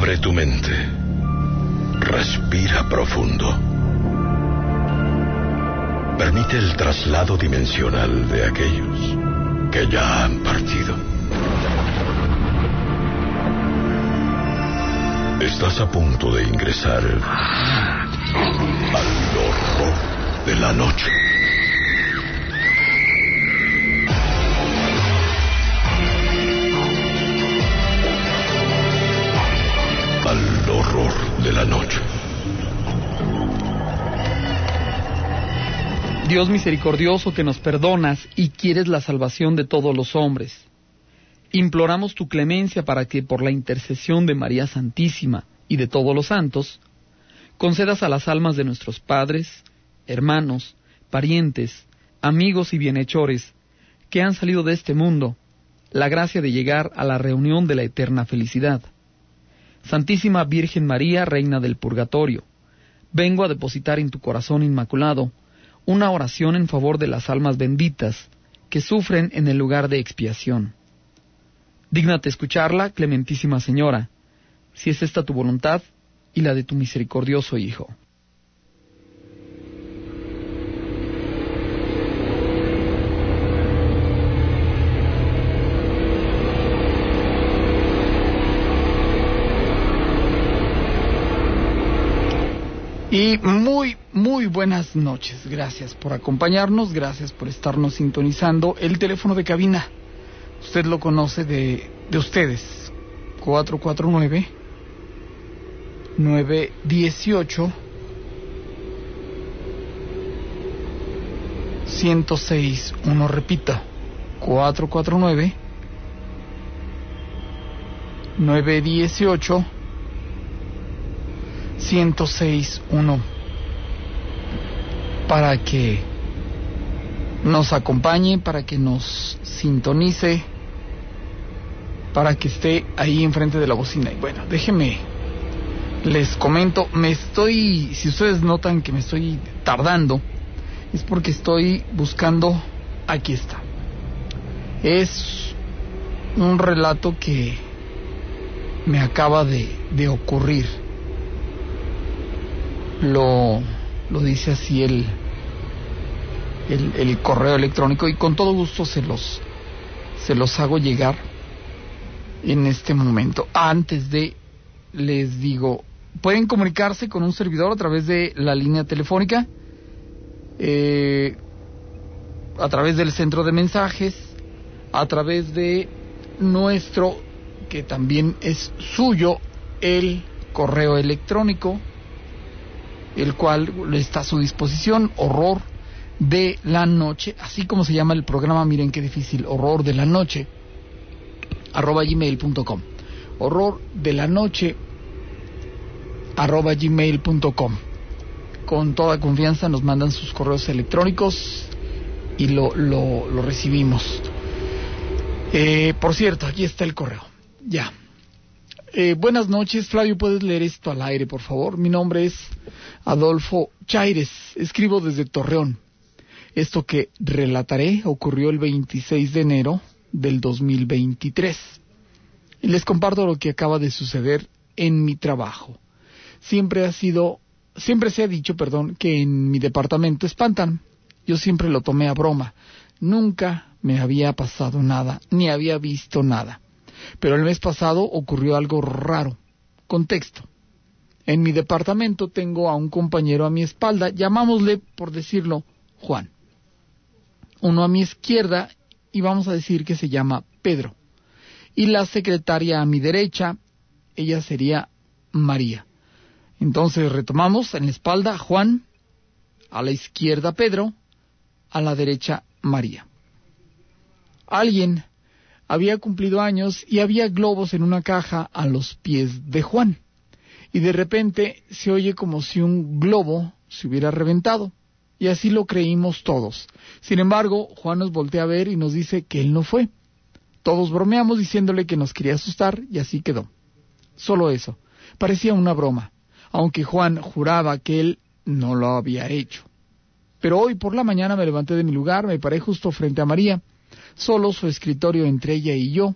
Abre tu mente. Respira profundo. Permite el traslado dimensional de aquellos que ya han partido. Estás a punto de ingresar al horror de la noche. Al horror de la noche. Dios misericordioso que nos perdonas y quieres la salvación de todos los hombres. Imploramos tu clemencia para que por la intercesión de María Santísima y de todos los santos, concedas a las almas de nuestros padres, hermanos, parientes, amigos y bienhechores que han salido de este mundo, la gracia de llegar a la reunión de la eterna felicidad. Santísima Virgen María, Reina del Purgatorio, vengo a depositar en tu corazón inmaculado una oración en favor de las almas benditas que sufren en el lugar de expiación. Dígnate escucharla, clementísima Señora, si es esta tu voluntad y la de tu misericordioso Hijo. Y muy, muy buenas noches. Gracias por acompañarnos, gracias por estarnos sintonizando. El teléfono de cabina, usted lo conoce de, de ustedes. 449 918 106 1 repito 449 918 106.1 para que nos acompañe, para que nos sintonice, para que esté ahí enfrente de la bocina. Y bueno, déjeme, les comento, me estoy, si ustedes notan que me estoy tardando, es porque estoy buscando, aquí está. Es un relato que me acaba de, de ocurrir lo, lo dice así el, el, el, correo electrónico y con todo gusto se los, se los hago llegar en este momento. Antes de, les digo, pueden comunicarse con un servidor a través de la línea telefónica, eh, a través del centro de mensajes, a través de nuestro, que también es suyo, el correo electrónico el cual está a su disposición, Horror de la Noche, así como se llama el programa, miren qué difícil, Horror de la Noche, arroba gmail.com. Horror de la Noche, arroba gmail.com. Con toda confianza nos mandan sus correos electrónicos y lo, lo, recibimos. Eh, por cierto, aquí está el correo. Ya. Eh, buenas noches, Flavio, ¿puedes leer esto al aire, por favor? Mi nombre es Adolfo Chaires, escribo desde Torreón. Esto que relataré ocurrió el 26 de enero del 2023. Y les comparto lo que acaba de suceder en mi trabajo. Siempre ha sido, siempre se ha dicho, perdón, que en mi departamento espantan. Yo siempre lo tomé a broma. Nunca me había pasado nada, ni había visto nada. Pero el mes pasado ocurrió algo raro. Contexto. En mi departamento tengo a un compañero a mi espalda, llamámosle, por decirlo, Juan. Uno a mi izquierda y vamos a decir que se llama Pedro. Y la secretaria a mi derecha, ella sería María. Entonces retomamos en la espalda Juan, a la izquierda Pedro, a la derecha María. Alguien había cumplido años y había globos en una caja a los pies de Juan. Y de repente se oye como si un globo se hubiera reventado. Y así lo creímos todos. Sin embargo, Juan nos voltea a ver y nos dice que él no fue. Todos bromeamos diciéndole que nos quería asustar y así quedó. Solo eso. Parecía una broma, aunque Juan juraba que él no lo había hecho. Pero hoy por la mañana me levanté de mi lugar, me paré justo frente a María solo su escritorio entre ella y yo.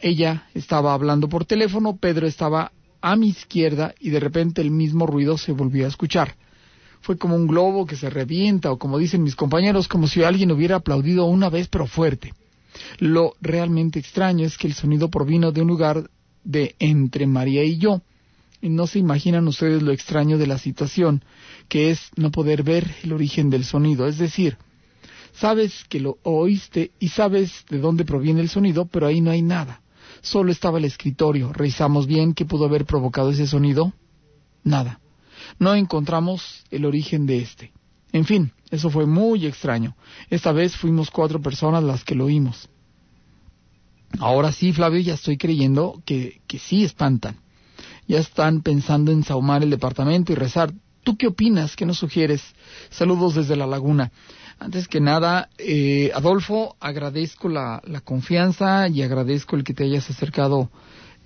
Ella estaba hablando por teléfono, Pedro estaba a mi izquierda y de repente el mismo ruido se volvió a escuchar. Fue como un globo que se revienta o como dicen mis compañeros, como si alguien hubiera aplaudido una vez pero fuerte. Lo realmente extraño es que el sonido provino de un lugar de entre María y yo. Y no se imaginan ustedes lo extraño de la situación, que es no poder ver el origen del sonido, es decir, Sabes que lo oíste y sabes de dónde proviene el sonido, pero ahí no hay nada. Solo estaba el escritorio. Revisamos bien qué pudo haber provocado ese sonido. Nada. No encontramos el origen de este. En fin, eso fue muy extraño. Esta vez fuimos cuatro personas las que lo oímos. Ahora sí, Flavio, ya estoy creyendo que, que sí espantan. Ya están pensando en saumar el departamento y rezar. ¿Tú qué opinas? ¿Qué nos sugieres? Saludos desde la laguna. Antes que nada, eh, Adolfo, agradezco la, confianza y agradezco el que te hayas acercado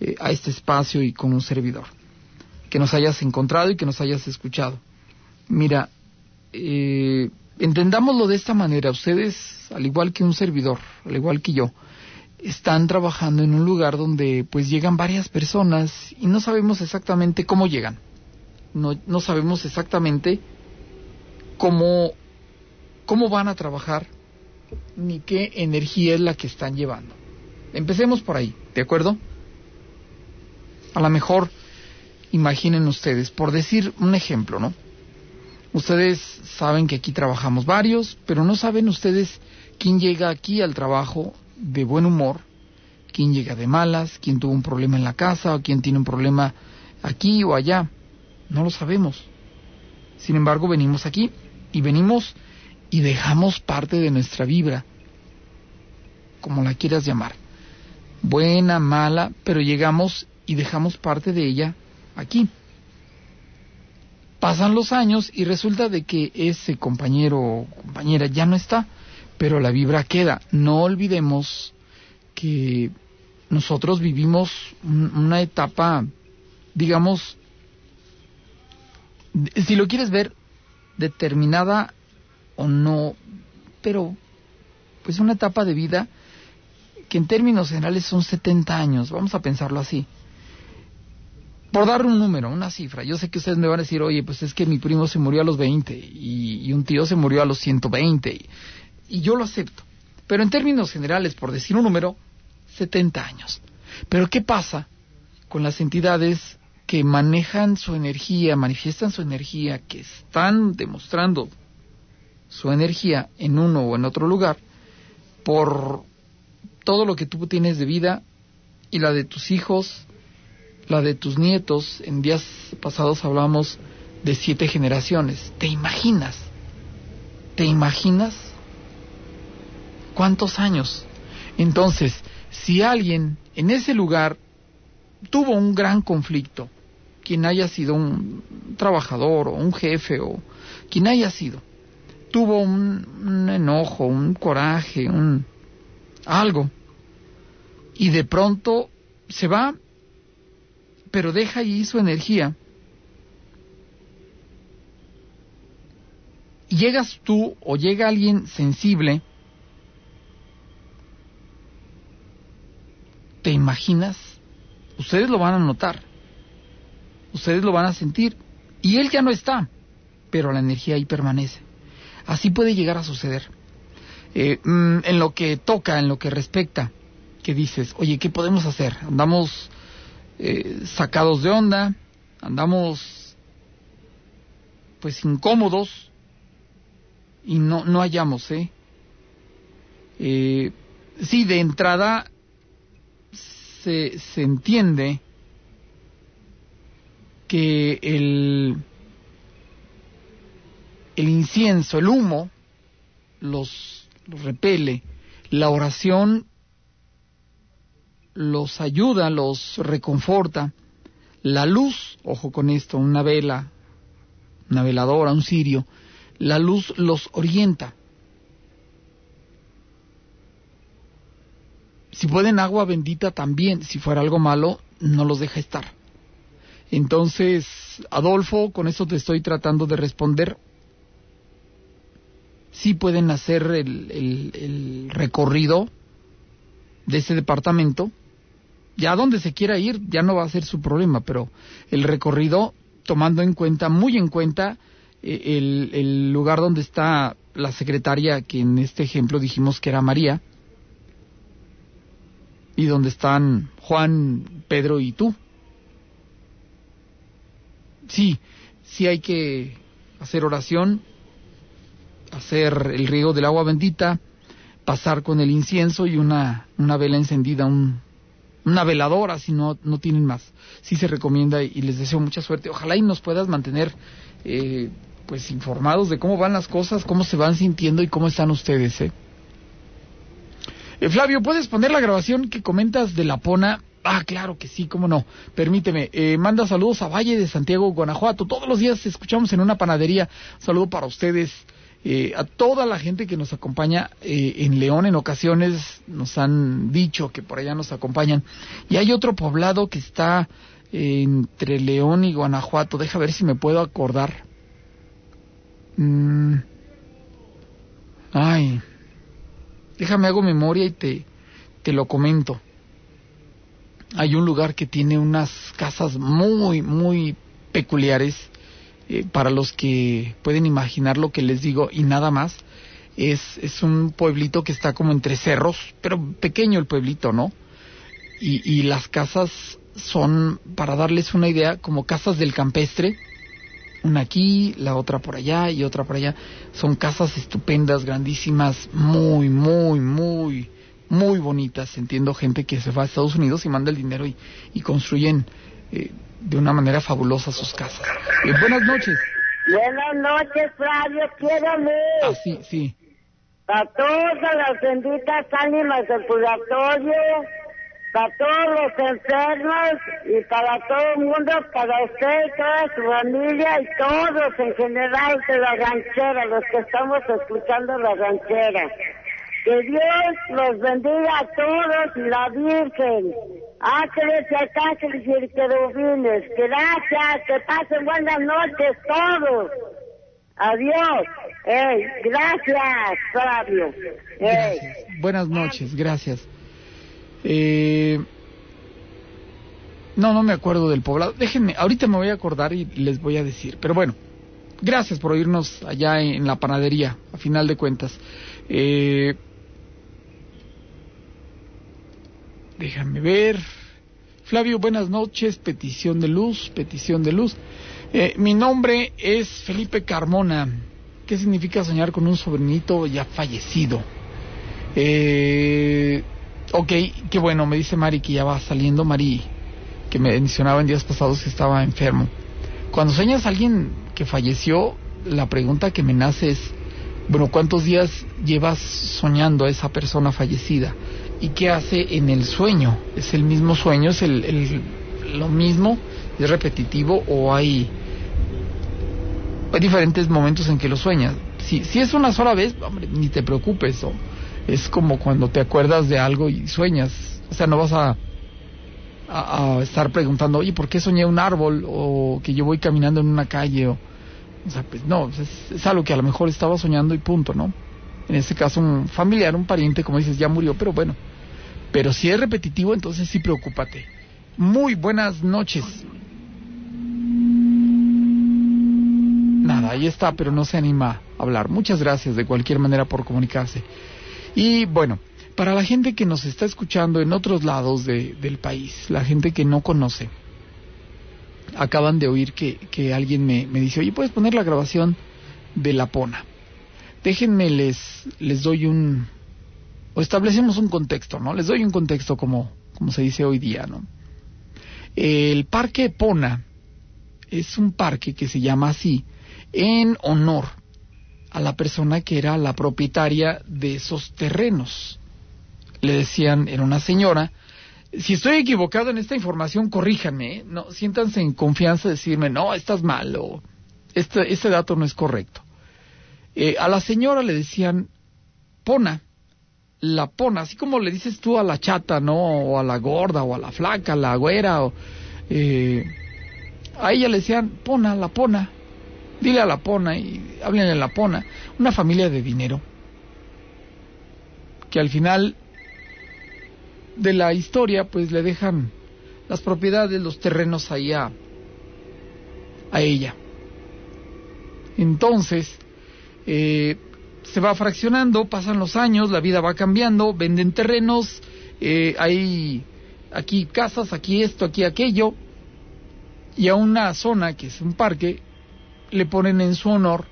eh, a este espacio y con un servidor. Que nos hayas encontrado y que nos hayas escuchado. Mira, eh, entendámoslo de esta manera. Ustedes, al igual que un servidor, al igual que yo, están trabajando en un lugar donde pues llegan varias personas y no sabemos exactamente cómo llegan. No, no sabemos exactamente cómo cómo van a trabajar ni qué energía es la que están llevando. Empecemos por ahí, ¿de acuerdo? A lo mejor, imaginen ustedes, por decir un ejemplo, ¿no? Ustedes saben que aquí trabajamos varios, pero no saben ustedes quién llega aquí al trabajo de buen humor, quién llega de malas, quién tuvo un problema en la casa o quién tiene un problema aquí o allá. No lo sabemos. Sin embargo, venimos aquí y venimos y dejamos parte de nuestra vibra, como la quieras llamar, buena, mala, pero llegamos y dejamos parte de ella aquí. Pasan los años y resulta de que ese compañero o compañera ya no está, pero la vibra queda. No olvidemos que nosotros vivimos una etapa, digamos, si lo quieres ver, determinada o no, pero pues una etapa de vida que en términos generales son 70 años, vamos a pensarlo así. Por dar un número, una cifra, yo sé que ustedes me van a decir, oye, pues es que mi primo se murió a los 20 y, un tío se murió a los 120 y, y yo lo acepto. Pero en términos generales, por decir un número, 70 años. Pero ¿qué pasa con las entidades que manejan su energía, manifiestan su energía, que están demostrando su energía en uno o en otro lugar por todo lo que tú tienes de vida y la de tus hijos, la de tus nietos. En días pasados hablamos de siete generaciones. ¿Te imaginas? ¿Te imaginas? ¿Cuántos años? Entonces, si alguien en ese lugar tuvo un gran conflicto, quien haya sido un trabajador o un jefe o quien haya sido, tuvo un, enojo, un coraje, un algo. Y de pronto se va, pero deja ahí su energía. Llegas tú o llega alguien sensible, ¿te imaginas? Ustedes lo van a notar, ustedes lo van a sentir, y él ya no está, pero la energía ahí permanece. Así puede llegar a suceder. Eh, mm, en lo que toca, en lo que respecta, que dices, oye, ¿qué podemos hacer? Andamos eh, sacados de onda, andamos pues incómodos y no, no hallamos, ¿eh? ¿eh? Sí, de entrada se, se entiende que el el incienso, el humo, los, repele. La oración los ayuda, los reconforta. La luz, ojo con esto, una vela, una veladora, un cirio, la luz los orienta. Si pueden agua bendita también, si fuera algo malo, no los deja estar. Entonces, Adolfo, con eso te estoy tratando de responder. Sí pueden hacer el, recorrido de ese departamento. Ya donde se quiera ir, ya no va a ser su problema, pero el recorrido tomando en cuenta, muy en cuenta, eh, el, el lugar donde está la secretaria, que en este ejemplo dijimos que era María, y donde están Juan, Pedro y tú. Sí, sí hay que hacer oración, hacer el riego del agua bendita, pasar con el incienso y una, una vela encendida, un, una veladora si no, no tienen más. Sí se recomienda y les deseo mucha suerte. Ojalá y nos puedas mantener eh, pues informados de cómo van las cosas, cómo se van sintiendo y cómo están ustedes. ¿eh? Eh, Flavio, ¿puedes poner la grabación que comentas de la Pona? Ah, claro que sí, cómo no. Permíteme. Eh, manda saludos a Valle de Santiago, Guanajuato. Todos los días escuchamos en una panadería. Saludo para ustedes. Eh, a toda la gente que nos acompaña eh, en León en ocasiones nos han dicho que por allá nos acompañan. Y hay otro poblado que está entre León y Guanajuato. Deja ver si me puedo acordar. Mm. ay. Déjame hago memoria y te, te lo comento. Hay un lugar que tiene unas casas muy, muy peculiares eh, para los que pueden imaginar lo que les digo y nada más. Es, es un pueblito que está como entre cerros, pero pequeño el pueblito, ¿no? Y, y las casas son, para darles una idea, como casas del campestre, una aquí, la otra por allá y otra por allá. Son casas estupendas, grandísimas, muy, muy, muy, muy bonitas. Entiendo gente que se va a Estados Unidos y manda el dinero y, y construyen eh, de una manera fabulosa sus casas. Eh, buenas noches. Buenas noches, Flavio, quiero ver. Ah, sí, sí. A todas las benditas ánimas del purgatorio para todos los enfermos y para todo el mundo, para usted y toda su familia y todos en general de la ranchera, los que estamos escuchando la ranchera. Que Dios los bendiga a todos y la Virgen. Ángeles y arcángeles y querubines. Gracias, que pasen buenas noches todos. Adiós. Hey, gracias, Fabio. Hey. Buenas noches, gracias. Eh, no, no me acuerdo del poblado. Déjenme, ahorita me voy a acordar y les voy a decir. Pero bueno, gracias por oírnos allá en la panadería, a final de cuentas. Eh, déjame ver. Flavio, buenas noches. Petición de luz, petición de luz. Eh, mi nombre es Felipe Carmona. ¿Qué significa soñar con un sobrinito ya fallecido? Eh, ok, qué bueno, me dice Mari que ya va saliendo. Mari, que me mencionaba en días pasados que estaba enfermo. Cuando sueñas a alguien que falleció, la pregunta que me nace es, bueno, ¿cuántos días llevas soñando a esa persona fallecida? ¿Y qué hace en el sueño? ¿Es el mismo sueño? ¿Es el, lo mismo? ¿Es repetitivo o hay, hay diferentes momentos en que lo sueñas? Si, si es una sola vez, hombre, ni te preocupes. O, es como cuando te acuerdas de algo y sueñas. O sea, no vas a, a, a, estar preguntando, oye, ¿por qué soñé un árbol? O que yo voy caminando en una calle. O, o sea, pues no, es, es, algo que a lo mejor estaba soñando y punto, ¿no? En este caso, un familiar, un pariente, como dices, ya murió, pero bueno. Pero si es repetitivo, entonces sí preocúpate. Muy buenas noches. Nada, ahí está, pero no se anima a hablar. Muchas gracias de cualquier manera por comunicarse. Y bueno, para la gente que nos está escuchando en otros lados de, del país, la gente que no conoce, acaban de oír que, que alguien me, me, dice, oye, ¿puedes poner la grabación de La Pona? Déjenme, les, les doy un... o establecemos un contexto, ¿no? Les doy un contexto como, como se dice hoy día, ¿no? El Parque Pona es un parque que se llama así en honor a la persona que era la propietaria de esos terrenos. Le decían, era una señora Si estoy equivocado en esta información, corríjanme. ¿eh? No, siéntanse en confianza de decirme, no, estás mal o este, este dato no es correcto. Eh, a la señora le decían pona, la pona, así como le dices tú a la chata, ¿no? O a la gorda, o a la flaca, la güera, o, eh, a ella le decían pona, la pona, dile a la pona y hablen a la pona. Una familia de dinero que al final de la historia pues le dejan las propiedades, los terrenos ahí a, a ella. Entonces, eh, se va fraccionando, pasan los años, la vida va cambiando, venden terrenos, eh, hay aquí casas, aquí esto, aquí aquello, y a una zona que es un parque le ponen en su honor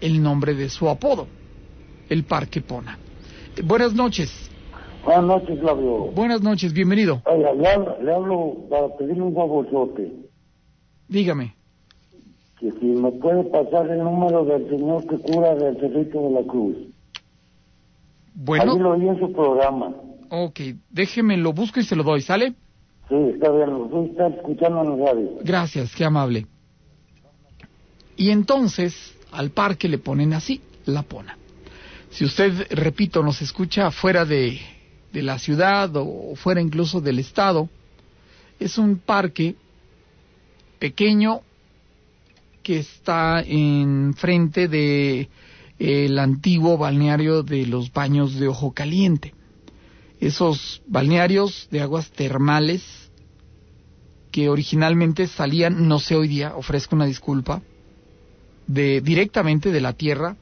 el nombre de su apodo, el Parque Pona. buenas noches. Buenas noches, Flavio. Buenas noches, bienvenido. Oiga, le hablo, le hablo para pedirle un favorzote. Dígame. Que si me puede pasar el número del señor que cura del Cerrito de la Cruz. Bueno. Ahí lo oí en su programa. Ok, déjeme, lo busco y se lo doy, ¿sale? Sí, está bien, lo estar escuchando en la radio. Gracias, qué amable. Y entonces al parque le ponen así, la pona. Si usted, repito, nos escucha fuera de, de la ciudad o fuera incluso del estado, es un parque pequeño que está enfrente de el antiguo balneario de los baños de ojo caliente. Esos balnearios de aguas termales que originalmente salían, no sé hoy día, ofrezco una disculpa, de directamente de la tierra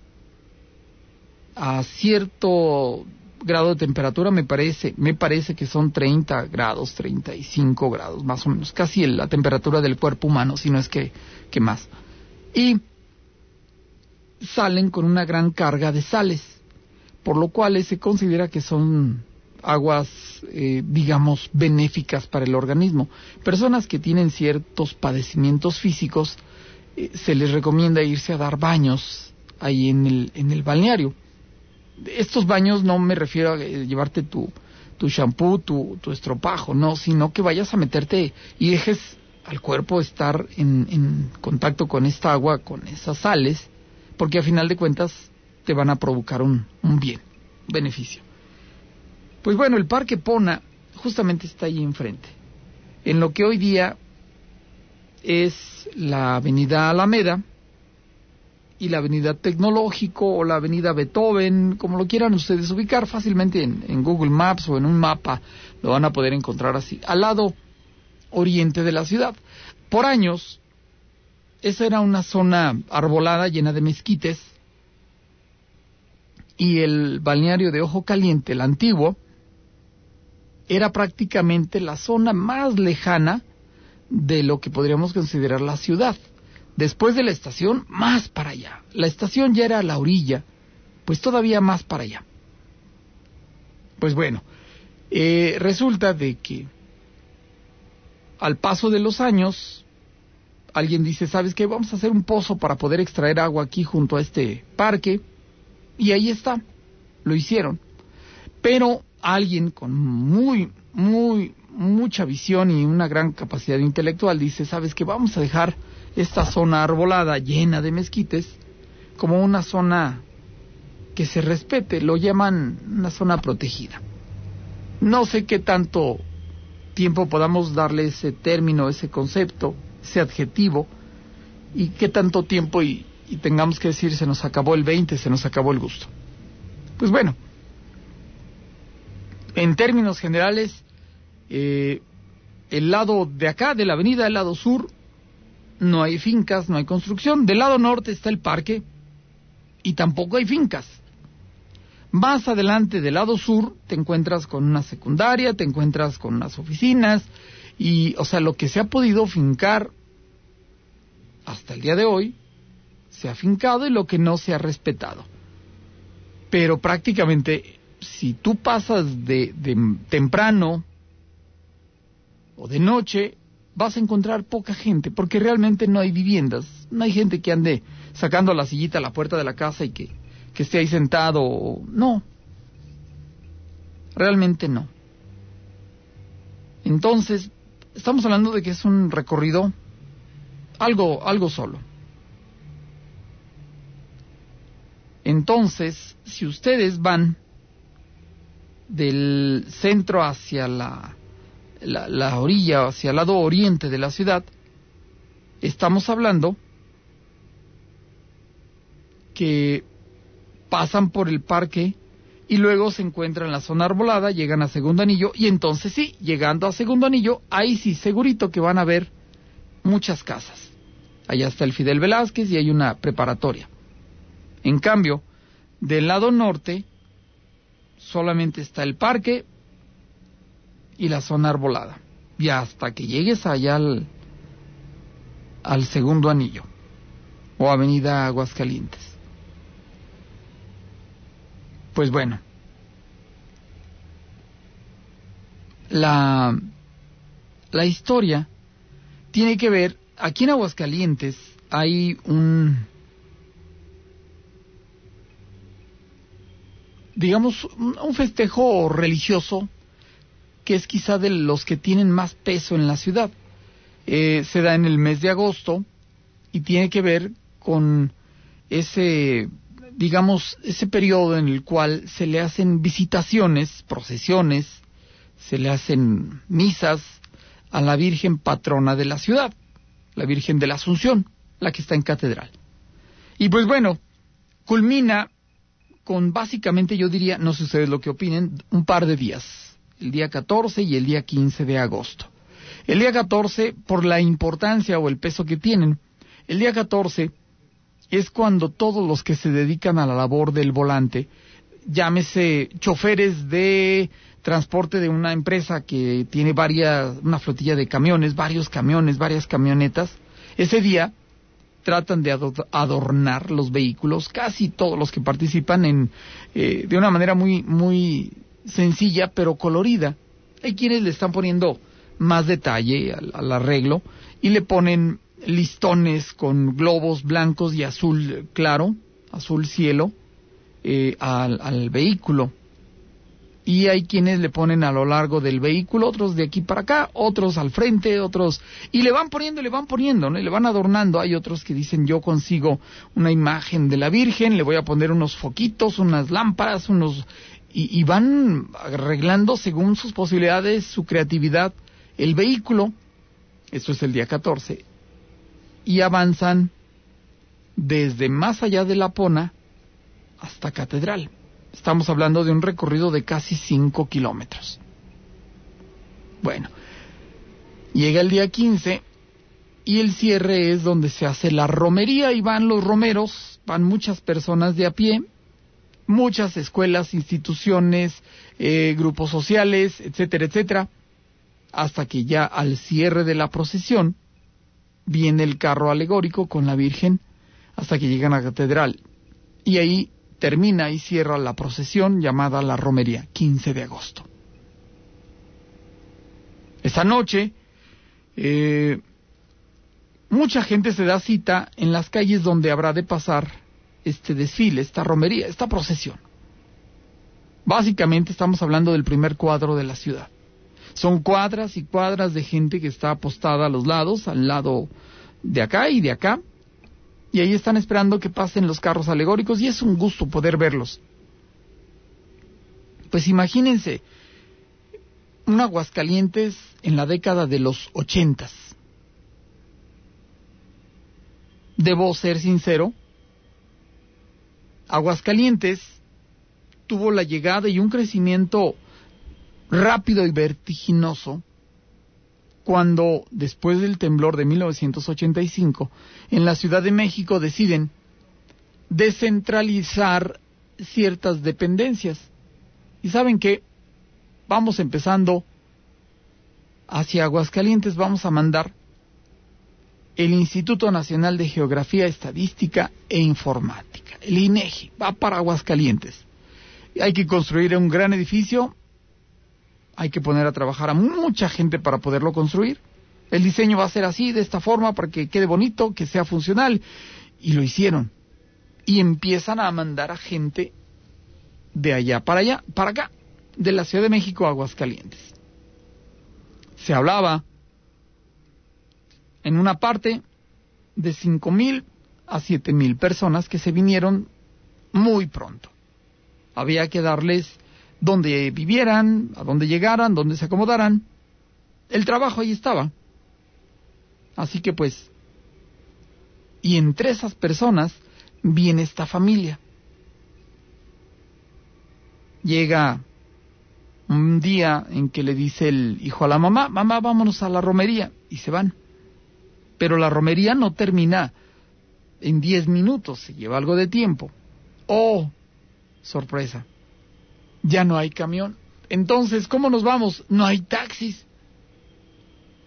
a cierto grado de temperatura me parece me parece que son 30 grados 35 grados más o menos casi la temperatura del cuerpo humano si no es que, que más y salen con una gran carga de sales por lo cual se considera que son aguas eh, digamos benéficas para el organismo personas que tienen ciertos padecimientos físicos eh, se les recomienda irse a dar baños ahí en el, en el balneario. Estos baños no me refiero a eh, llevarte tu, tu shampoo, tu, tu estropajo, no, sino que vayas a meterte y dejes al cuerpo estar en, contacto con esta agua, con esas sales, porque a final de cuentas te van a provocar un, bien, un beneficio. Pues bueno, el Parque Pona justamente está ahí enfrente. En lo que hoy día es la avenida Alameda y la avenida Tecnológico o la avenida Beethoven, como lo quieran ustedes ubicar fácilmente en, en, Google Maps o en un mapa, lo van a poder encontrar así, al lado oriente de la ciudad. Por años, esa era una zona arbolada llena de mezquites y el balneario de Ojo Caliente, el antiguo, era prácticamente la zona más lejana de lo que podríamos considerar la ciudad. Después de la estación, más para allá. La estación ya era a la orilla, pues todavía más para allá. Pues bueno, eh, resulta de que al paso de los años, alguien dice, ¿sabes qué? Vamos a hacer un pozo para poder extraer agua aquí junto a este parque. Y ahí está, lo hicieron. Pero alguien con muy, muy, mucha visión y una gran capacidad intelectual dice, ¿sabes qué? Vamos a dejar esta zona arbolada llena de mezquites como una zona que se respete, lo llaman una zona protegida. No sé qué tanto tiempo podamos darle ese término, ese concepto, ese adjetivo, y qué tanto tiempo y, tengamos que decir se nos acabó el 20, se nos acabó el gusto. Pues bueno, en términos generales, eh, el lado de acá, de la avenida, el lado sur, no hay fincas, no hay construcción. Del lado norte está el parque y tampoco hay fincas. Más adelante del lado sur te encuentras con una secundaria, te encuentras con unas oficinas y, o sea, lo que se ha podido fincar hasta el día de hoy se ha fincado y lo que no se ha respetado. Pero prácticamente si tú pasas de, de temprano o de noche, vas a encontrar poca gente, porque realmente no hay viviendas, no hay gente que ande sacando la sillita a la puerta de la casa y que, que esté ahí sentado, no, realmente no. Entonces, estamos hablando de que es un recorrido algo, algo solo. Entonces, si ustedes van del centro hacia la, la, la orilla, hacia el lado oriente de la ciudad, estamos hablando que pasan por el parque y luego se encuentran en la zona arbolada, llegan a segundo anillo y entonces sí, llegando a segundo anillo, ahí sí, segurito que van a ver muchas casas. Allá está el Fidel Velázquez y hay una preparatoria. En cambio, del lado norte solamente está el parque y la zona arbolada. Y hasta que llegues allá al, al segundo anillo o avenida Aguascalientes. Pues bueno, la, la historia tiene que ver, aquí en Aguascalientes hay un, digamos, un, festejo religioso que es quizá de los que tienen más peso en la ciudad. Eh, se da en el mes de agosto y tiene que ver con ese digamos, ese periodo en el cual se le hacen visitaciones, procesiones, se le hacen misas a la Virgen patrona de la ciudad, la Virgen de la Asunción, la que está en catedral. Y pues bueno, culmina con básicamente, yo diría, no sé ustedes lo que opinen, un par de días, el día 14 y el día 15 de agosto. El día 14, por la importancia o el peso que tienen, el día 14 es cuando todos los que se dedican a la labor del volante, llámese choferes de transporte de una empresa que tiene varias, una flotilla de camiones, varios camiones, varias camionetas, ese día tratan de adornar los vehículos, casi todos los que participan en, eh, de una manera muy, muy sencilla pero colorida. Hay quienes le están poniendo más detalle al arreglo y le ponen listones con globos blancos y azul claro, azul cielo, eh, al, vehículo. Y hay quienes le ponen a lo largo del vehículo, otros de aquí para acá, otros al frente, otros... Y le van poniendo, le van poniendo, ¿no? le van adornando. Hay otros que dicen, yo consigo una imagen de la Virgen, le voy a poner unos foquitos, unas lámparas, unos... Y, y van arreglando según sus posibilidades, su creatividad, el vehículo. Esto es el día 14 y avanzan desde más allá de la Pona hasta Catedral. Estamos hablando de un recorrido de casi 5 kilómetros. Bueno, llega el día 15 y el cierre es donde se hace la romería y van los romeros, van muchas personas de a pie, muchas escuelas, instituciones, eh, grupos sociales, etcétera, etcétera, hasta que ya al cierre de la procesión viene el carro alegórico con la Virgen hasta que llegan a la catedral. Y ahí termina y cierra la procesión llamada la Romería, 15 de agosto. Esta noche, eh, mucha gente se da cita en las calles donde habrá de pasar este desfile, esta romería, esta procesión. Básicamente estamos hablando del primer cuadro de la ciudad. Son cuadras y cuadras de gente que está apostada a los lados, al lado de acá y de acá, y ahí están esperando que pasen los carros alegóricos y es un gusto poder verlos. Pues imagínense un Aguascalientes en la década de los ochentas. Debo ser sincero, Aguascalientes tuvo la llegada y un crecimiento rápido y vertiginoso cuando, después del temblor de 1985, en la Ciudad de México deciden descentralizar ciertas dependencias. Y saben que vamos empezando hacia Aguascalientes, vamos a mandar el Instituto Nacional de Geografía, Estadística e Informática, el INEGI, va para Aguascalientes. Hay que construir un gran edificio hay que poner a trabajar a mucha gente para poderlo construir. El diseño va a ser así, de esta forma, para que quede bonito, que sea funcional. Y lo hicieron. Y empiezan a mandar a gente de allá para allá, para acá, de la Ciudad de México a Aguascalientes. Se hablaba en una parte de cinco mil a siete mil personas que se vinieron muy pronto. Había que darles donde vivieran, a donde llegaran, donde se acomodaran. El trabajo ahí estaba. Así que pues, y entre esas personas viene esta familia. Llega un día en que le dice el hijo a la mamá, mamá, vámonos a la romería, y se van. Pero la romería no termina en diez minutos, se lleva algo de tiempo. Oh, sorpresa, ya no hay camión. Entonces, ¿cómo nos vamos? No hay taxis.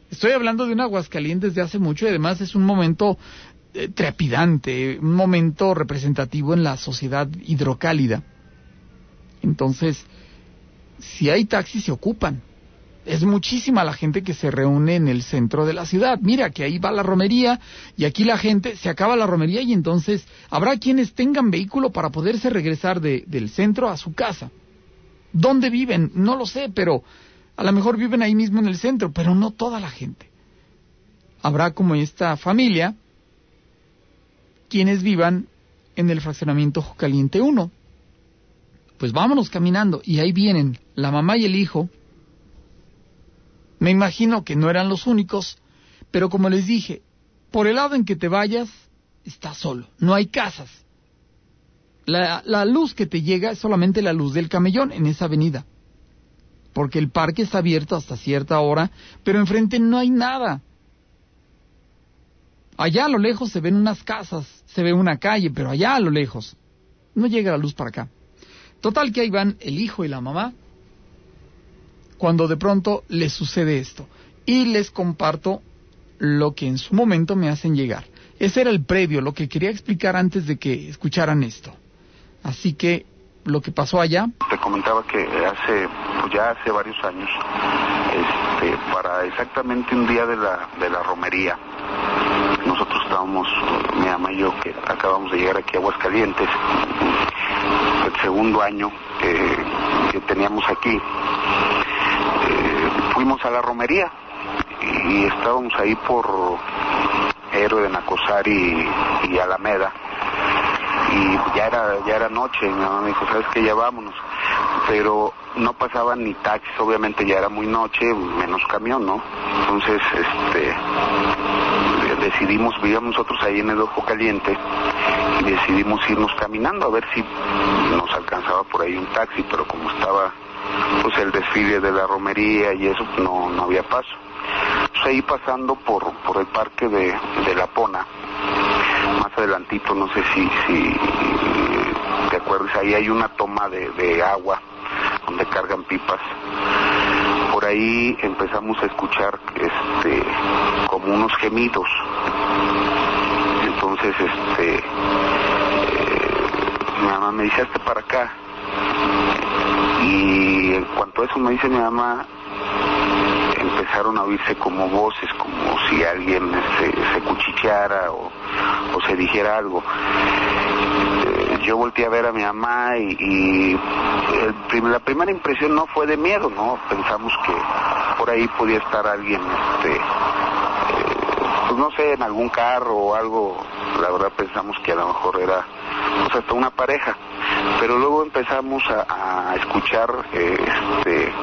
Estoy hablando de un Aguascalientes de hace mucho y además es un momento eh, trepidante, un momento representativo en la sociedad hidrocálida. Entonces, si hay taxis se ocupan. Es muchísima la gente que se reúne en el centro de la ciudad. Mira que ahí va la romería y aquí la gente se acaba la romería y entonces habrá quienes tengan vehículo para poderse regresar del centro a su casa. ¿Dónde viven? No lo sé, pero a lo mejor viven ahí mismo en el centro, pero no toda la gente. Habrá como esta familia quienes vivan en el fraccionamiento Caliente 1. Pues vámonos caminando y ahí vienen la mamá y el hijo. Me imagino que no eran los únicos, pero como les dije, por el lado en que te vayas, estás solo, no hay casas. La, la, luz que te llega es solamente la luz del camellón en esa avenida, porque el parque está abierto hasta cierta hora, pero enfrente no hay nada. Allá a lo lejos se ven unas casas, se ve una calle, pero allá a lo lejos no llega la luz para acá. Total que ahí van el hijo y la mamá cuando de pronto les sucede esto. Y les comparto lo que en su momento me hacen llegar. Ese era el previo, lo que quería explicar antes de que escucharan esto. Así que lo que pasó allá. Te comentaba que hace, pues ya hace varios años, este, para exactamente un día de la, de la romería, nosotros estábamos, mi mamá y yo, que acabamos de llegar aquí a Aguascalientes, el segundo año que teníamos aquí, eh, fuimos a la romería y estábamos ahí por Héroe de Nacosar y, y Alameda y ya era ya era noche mi mamá me dijo sabes que ya vámonos pero no pasaban ni taxis obviamente ya era muy noche menos camión no entonces este decidimos vivíamos nosotros ahí en el ojo caliente y decidimos irnos caminando a ver si nos alcanzaba por ahí un taxi pero como estaba pues el desfile de la romería y eso no no había paso. Pues ahí pasando por por el parque de, de la Pona más adelantito, no sé si, si te acuerdas, ahí hay una toma de, de agua donde cargan pipas. Por ahí empezamos a escuchar este como unos gemidos. Entonces, este, eh, mi mamá me dice, hazte para acá. Y en cuanto a eso me dice mi mamá, empezaron a oírse como voces, como si alguien se, cuchicheara o, se dijera algo. Eh, yo volteé a ver a mi mamá y, y el, la primera impresión no fue de miedo, ¿no? Pensamos que por ahí podía estar alguien, este, pues no sé, en algún carro o algo. La verdad pensamos que a lo mejor era pues hasta una pareja pero luego empezamos a, escuchar este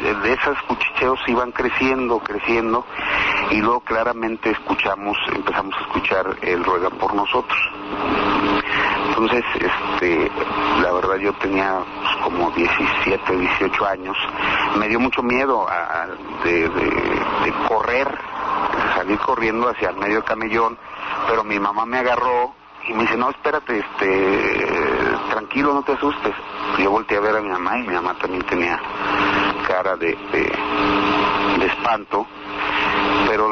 de esas cuchicheos iban creciendo creciendo y luego claramente escuchamos empezamos a escuchar el ruega por nosotros entonces este la verdad yo tenía pues, como 17 18 años me dio mucho miedo a, de, correr salir corriendo hacia el medio camellón pero mi mamá me agarró y me dice, no, espérate, este, tranquilo, no te asustes. Yo volteé a ver a mi mamá y mi mamá también tenía cara de, espanto,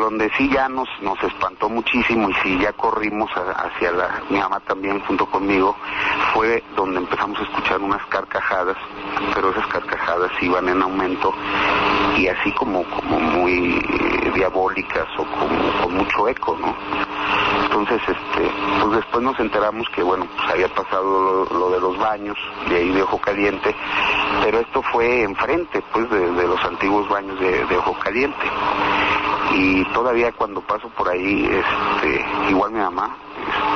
donde sí ya nos, nos espantó muchísimo y sí ya corrimos hacia la, mi mamá también junto conmigo, fue donde empezamos a escuchar unas carcajadas, pero esas carcajadas iban en aumento y así como, como muy eh, diabólicas o como, con mucho eco, ¿no? Entonces, este, pues después nos enteramos que, bueno, pues había pasado lo, de los baños, de ahí de Ojo Caliente, pero esto fue enfrente, pues, de, los antiguos baños de, de Ojo Caliente y todavía cuando paso por ahí, este, igual mi mamá,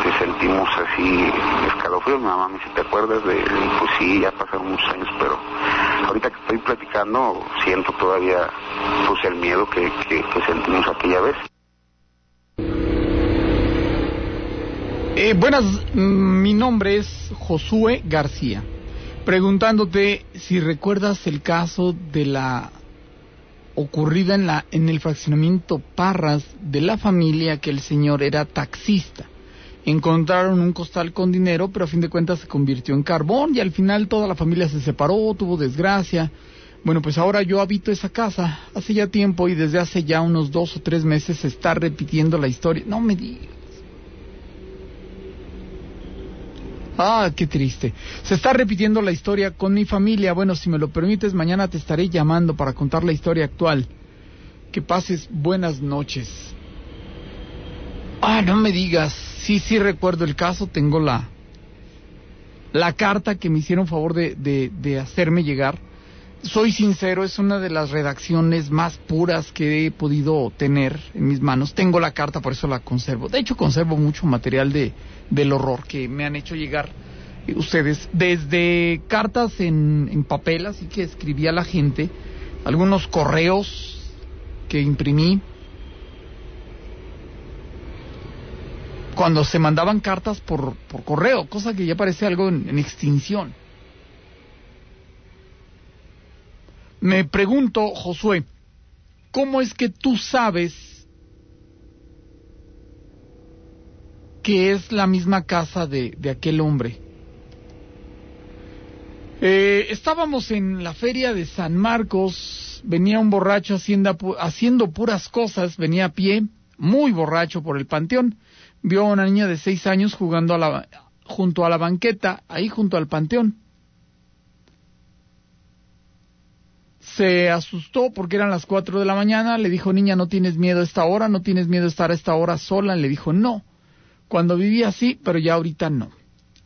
este, sentimos así escalofrío. Mi mamá me dice, ¿te acuerdas de...? Pues sí, ya pasaron muchos años, pero ahorita que estoy platicando siento todavía pues el miedo que, que, sentimos aquella vez. Eh, buenas, mm, mi nombre es Josué García. Preguntándote si recuerdas el caso de la ocurrida en, la, en el fraccionamiento Parras de la familia que el señor era taxista. Encontraron un costal con dinero, pero a fin de cuentas se convirtió en carbón y al final toda la familia se separó, tuvo desgracia. Bueno, pues ahora yo habito esa casa hace ya tiempo y desde hace ya unos dos o tres meses se está repitiendo la historia. No me digas. Ah, qué triste. Se está repitiendo la historia con mi familia. Bueno, si me lo permites, mañana te estaré llamando para contar la historia actual. Que pases buenas noches. Ah, no me digas. Sí, sí recuerdo el caso. Tengo la la carta que me hicieron favor de, de, de hacerme llegar soy sincero, es una de las redacciones más puras que he podido tener en mis manos. Tengo la carta, por eso la conservo. De hecho, conservo mucho material de, del horror que me han hecho llegar ustedes. Desde cartas en, en papel, así que escribí a la gente, algunos correos que imprimí. Cuando se mandaban cartas por, por correo, cosa que ya parece algo en extinción Me pregunto, Josué, ¿cómo es que tú sabes que es la misma casa de, aquel hombre? Eh, estábamos en la feria de San Marcos, venía un borracho haciendo, haciendo puras cosas, venía a pie, muy borracho por el panteón, vio a una niña de seis años jugando a la, junto a la banqueta, ahí junto al panteón. Se asustó porque eran las cuatro de la mañana, le dijo, niña, ¿no tienes miedo a esta hora? ¿No tienes miedo a estar a esta hora sola? Le dijo, no. Cuando vivía así, pero ya ahorita no.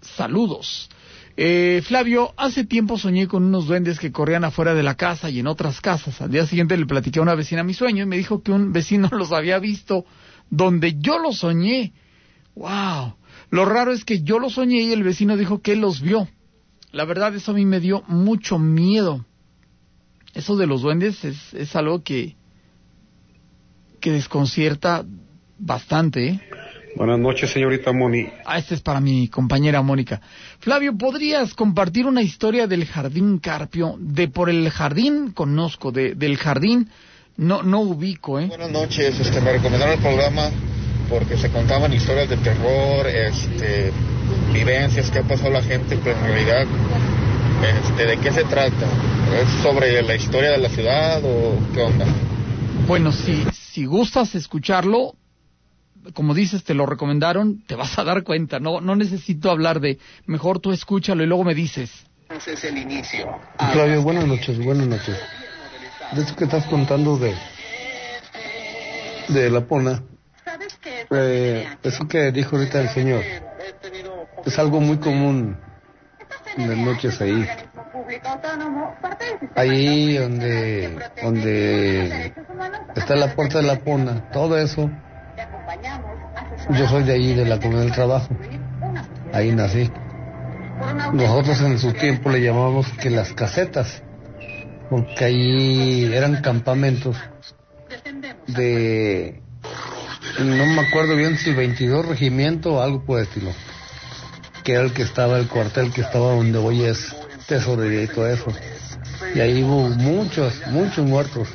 Saludos. Eh, Flavio, hace tiempo soñé con unos duendes que corrían afuera de la casa y en otras casas. Al día siguiente le platiqué a una vecina mi sueño y me dijo que un vecino los había visto donde yo los soñé. ¡Wow! Lo raro es que yo los soñé y el vecino dijo que los vio. La verdad, eso a mí me dio mucho miedo eso de los duendes es, es algo que, que desconcierta bastante. ¿eh? Buenas noches, señorita Moni. Ah, este es para mi compañera Mónica. Flavio, ¿podrías compartir una historia del jardín Carpio? De por el jardín conozco, de, del jardín no no ubico, ¿eh? Buenas noches, este, me recomendaron el programa porque se contaban historias de terror, este, vivencias que ha pasado la gente, pero en realidad este, ¿De qué se trata? ¿Es sobre la historia de la ciudad o qué onda? Bueno, si, si gustas escucharlo, como dices, te lo recomendaron, te vas a dar cuenta. No, no necesito hablar de, mejor tú escúchalo y luego me dices. es el inicio. Claudio, buenas noches, buenas noches. De eso que estás contando de, de la pona, eh, eso que dijo ahorita el señor, es algo muy común las noches ahí. Ahí donde, donde está la puerta de la Pona, todo eso. Yo soy de ahí, de la comunidad del trabajo. Ahí nací. Nosotros en su tiempo le llamábamos que las casetas, porque ahí eran campamentos de, no me acuerdo bien si el 22 regimiento o algo por el estilo que era el que estaba, el cuartel que estaba donde hoy es tesorería y todo eso. Y ahí hubo muchos, muchos muertos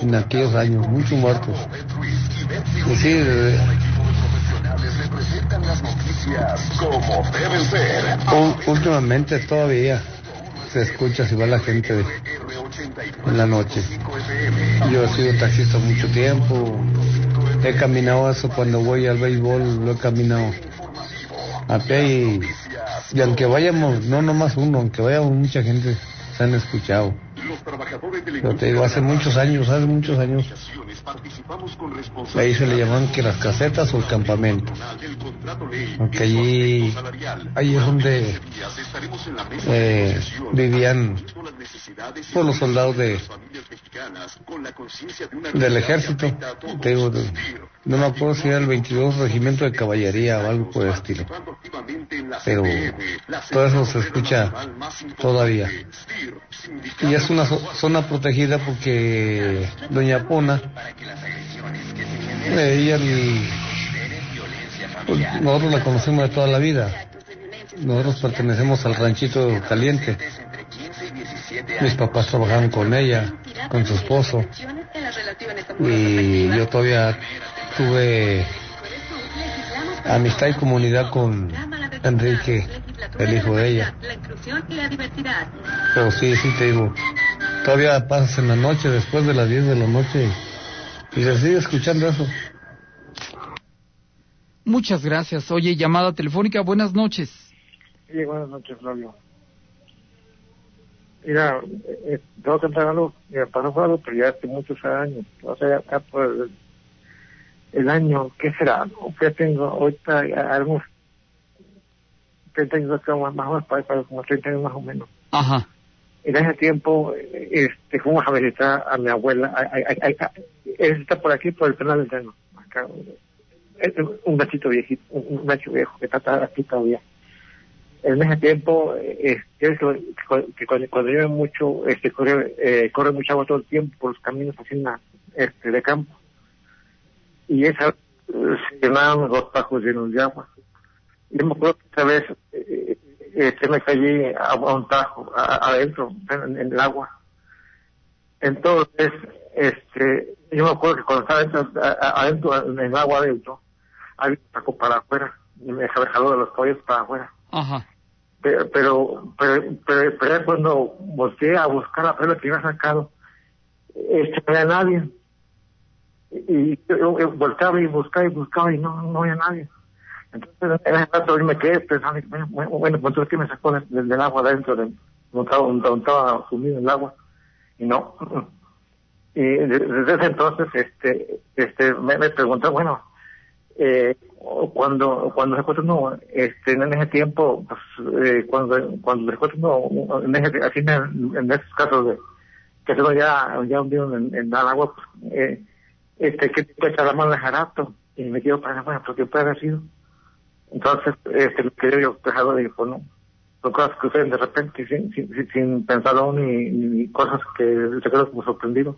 en aquellos años, muchos muertos. Y sí, últimamente todavía se escucha si va la gente en la noche. Yo he sido taxista mucho tiempo, he caminado eso cuando voy al béisbol, lo he caminado a pie y, y aunque vayamos, no nomás uno, aunque vayamos mucha gente, se han escuchado. Yo te digo, hace muchos años, hace muchos años, ahí se le llamaban que las casetas o el campamento. Porque allí, allí es donde eh, vivían todos los soldados de, del ejército. Te digo, no me acuerdo si era el 22 Regimiento de Caballería o algo por el estilo. Pero todo eso se escucha todavía. Y una zo- zona protegida porque Doña Pona, eh, ella, el- pues, nosotros la conocemos de toda la vida. Nosotros pertenecemos al ranchito caliente. Mis papás trabajaban con ella, con su esposo. Y yo todavía tuve amistad y comunidad con Enrique, el hijo de ella. Pero sí, sí te digo, todavía pasas en la noche, después de las 10 de la noche, y se sigue escuchando eso. Muchas gracias. Oye, llamada telefónica, buenas noches. Sí, buenas noches, Flavio. Mira, eh, eh, tengo que contar algo me pasó algo, pero ya hace muchos años. O sea, ya, por el, el año, ¿qué será? Ya tengo ahorita algunos 30 años, más o menos, para, para como 30 años más o menos. Ajá. En ese tiempo, este, fuimos a visitar a mi abuela. a- a- a- a- Él está por aquí, por el penal del Llano. Acá, un gachito viejito, un gacho viejo que está aquí todavía. En ese tiempo, eh, que cuando, cuando llueve mucho, este, corre, eh, corre mucha agua todo el tiempo por los caminos así este, de campo. Y esa, eh, se llenaron los tajos llenos de agua. Yo me acuerdo que esa vez, eh, este, me caí a, a un tajo, a- adentro, en, en el agua. Entonces, este, yo me acuerdo que cuando estaba adentro, a- adentro en el agua adentro, había un taco para afuera, y me dejaba jaló de los caballos para afuera. Ajá. Pero, pero, pero, pero, pero cuando volteé a buscar la pelota que iba sacado, este, no había nadie. Y yo, yo volteaba y buscaba y buscaba y no, no había nadie. Entonces, en ese rato yo me quedé pensando, bueno, pues entonces, ¿qué me sacó del, del- agua adentro? De, donde, estaba, sumido en el agua. Y no. Y desde ese entonces, este, este, me, me pregunté, bueno, eh, cuando cuando se encuentra uno este en ese tiempo pues eh, cuando cuando se encuentra uno en ese, así en, en esos casos de que se ya ya hundido en, en el agua pues eh, este que te echa la mano de jarato y me quedo para bueno porque puede haber sido entonces este lo que yo dejado dijo no son cosas que suceden de repente sin sin, sin, sin pensarlo ni, ni cosas que se quedó como sorprendido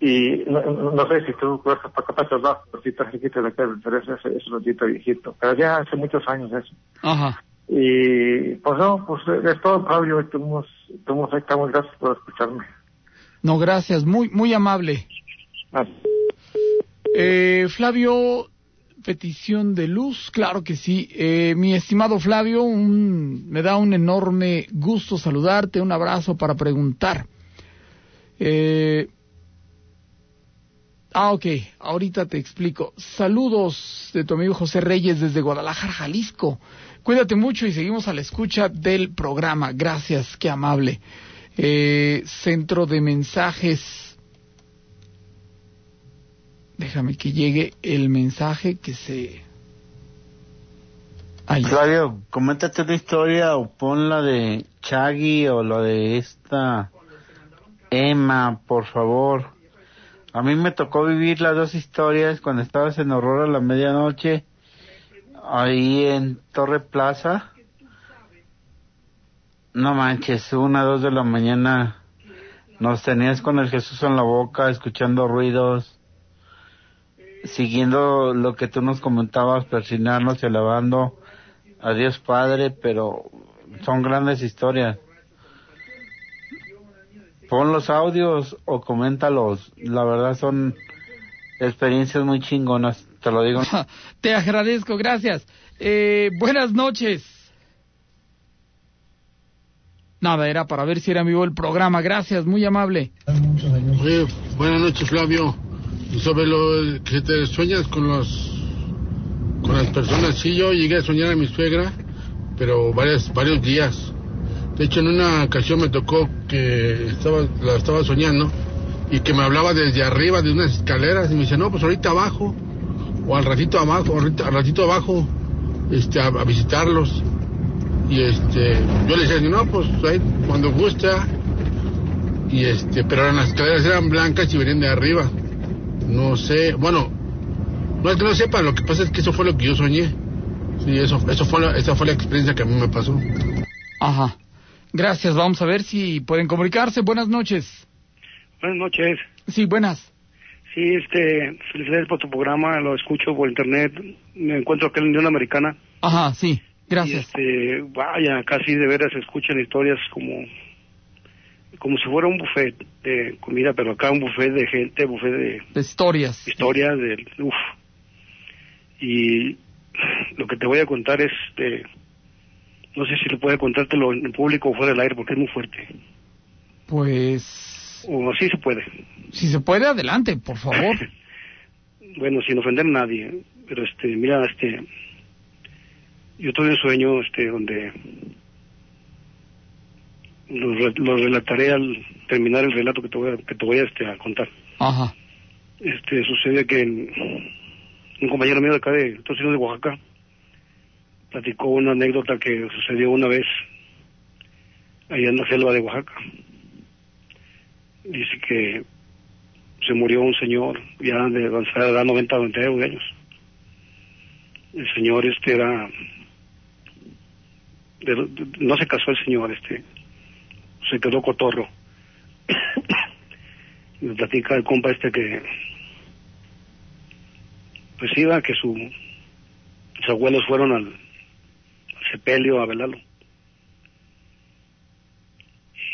y no, no- sé si tú vas para capaz de hablar, pero sí está cerquita de acá, pero ese es, un ratito viejito. Pero ya hace muchos años eso. Ajá. Y pues no, pues es todo, Fabio. Estamos, estamos ahí, estamos, gracias por escucharme. No, gracias. Muy, muy amable. Eh, Flavio, petición de luz, claro que sí. Eh, mi estimado Flavio, un- me da un enorme gusto saludarte, un abrazo para preguntar. Eh, ah, ok, ahorita te explico. Saludos de tu amigo José Reyes desde Guadalajara, Jalisco. Cuídate mucho y seguimos a la escucha del programa. Gracias, qué amable. Eh, centro de mensajes. Déjame que llegue el mensaje que se... Ahí coméntate una historia o pon la de Chaggy o la de esta Emma, por favor. A mí me tocó vivir las dos historias cuando estabas en Horror a la medianoche, ahí en Torre Plaza. No manches, una, dos de la mañana nos tenías con el Jesús en la boca, escuchando ruidos, siguiendo lo que tú nos comentabas, persinarnos y alabando a Dios Padre, pero son grandes historias. Pon los audios o coméntalos, la verdad son experiencias muy chingonas, te lo digo. Te agradezco, gracias. Eh, buenas noches. Nada, era para ver si era vivo el programa. Gracias, muy amable. Buenas noches, Flavio. Y sobre lo que te sueñas con los con las personas, sí, yo llegué a soñar a mi suegra, pero varias, varios días. De hecho, en una ocasión me tocó que estaba, la estaba soñando y que me hablaba desde arriba de unas escaleras y me dice, no, pues ahorita abajo, o al ratito abajo, ahorita- al ratito abajo, este, a, a visitarlos. Y este, yo le decía, no, pues ahí, cuando gusta. Y este, pero las escaleras eran blancas y venían de arriba. No sé, bueno, no es que no sepa, lo que pasa es que eso fue lo que yo soñé. Sí, eso, eso fue la, esa fue la experiencia que a mí me pasó. Ajá. Gracias, vamos a ver si pueden comunicarse. Buenas noches. Buenas noches. Sí, buenas. Sí, este, felicidades por tu programa, lo escucho por internet, me encuentro acá en la Unión Americana. Ajá, sí, Y gracias. este, vaya, casi de veras escuchan historias como, como si fuera un buffet de comida, pero acá un buffet de gente, buffet de De historias. historias, de, uf. Y lo que te voy a contar es, no sé si lo puede contártelo en público o fuera del aire porque es muy fuerte. Pues, O así se puede. si se puede, adelante, por favor. bueno, sin ofender a nadie, pero este, mira, este, yo tuve un sueño, este, donde lo, lo relataré al terminar el relato que te voy a, que te voy a, este, a contar. Ajá. Este, sucede que en- un compañero mío de acá de Unidos de Oaxaca platicó una anécdota que sucedió una vez allá en la selva de Oaxaca. Dice que se murió un señor ya de avanzada edad, 90, 92 años. El señor este era... de- de- no se casó el señor, este se quedó cotorro. Me platica el compa este que pues iba que su sus abuelos fueron al, al sepelio a velarlo.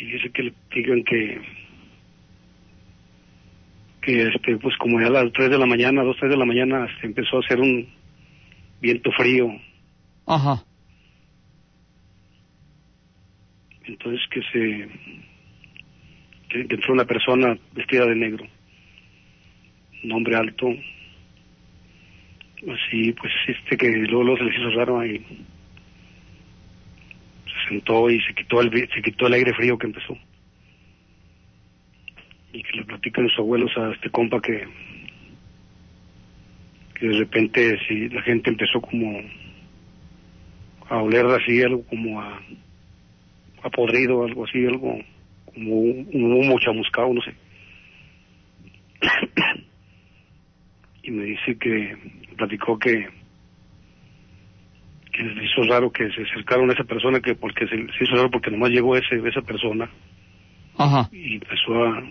Y dice que le digan que que este pues como ya a las 3 de la mañana, 2, 3 de la mañana este, empezó a hacer un viento frío. Ajá. Entonces que se que, entró una persona vestida de negro, un hombre alto, así pues este que luego, luego se les hizo raro y se sentó y se quitó el se quitó el aire frío que empezó. Y que le platican sus abuelos a este compa que que de repente si la gente empezó como a oler así algo como a, a podrido algo así algo como un, un humo chamuscado no sé. Y me dice que platicó que que les hizo raro que se acercaron a esa persona que porque se les hizo raro porque nomás llegó ese esa persona. Ajá. y empezó a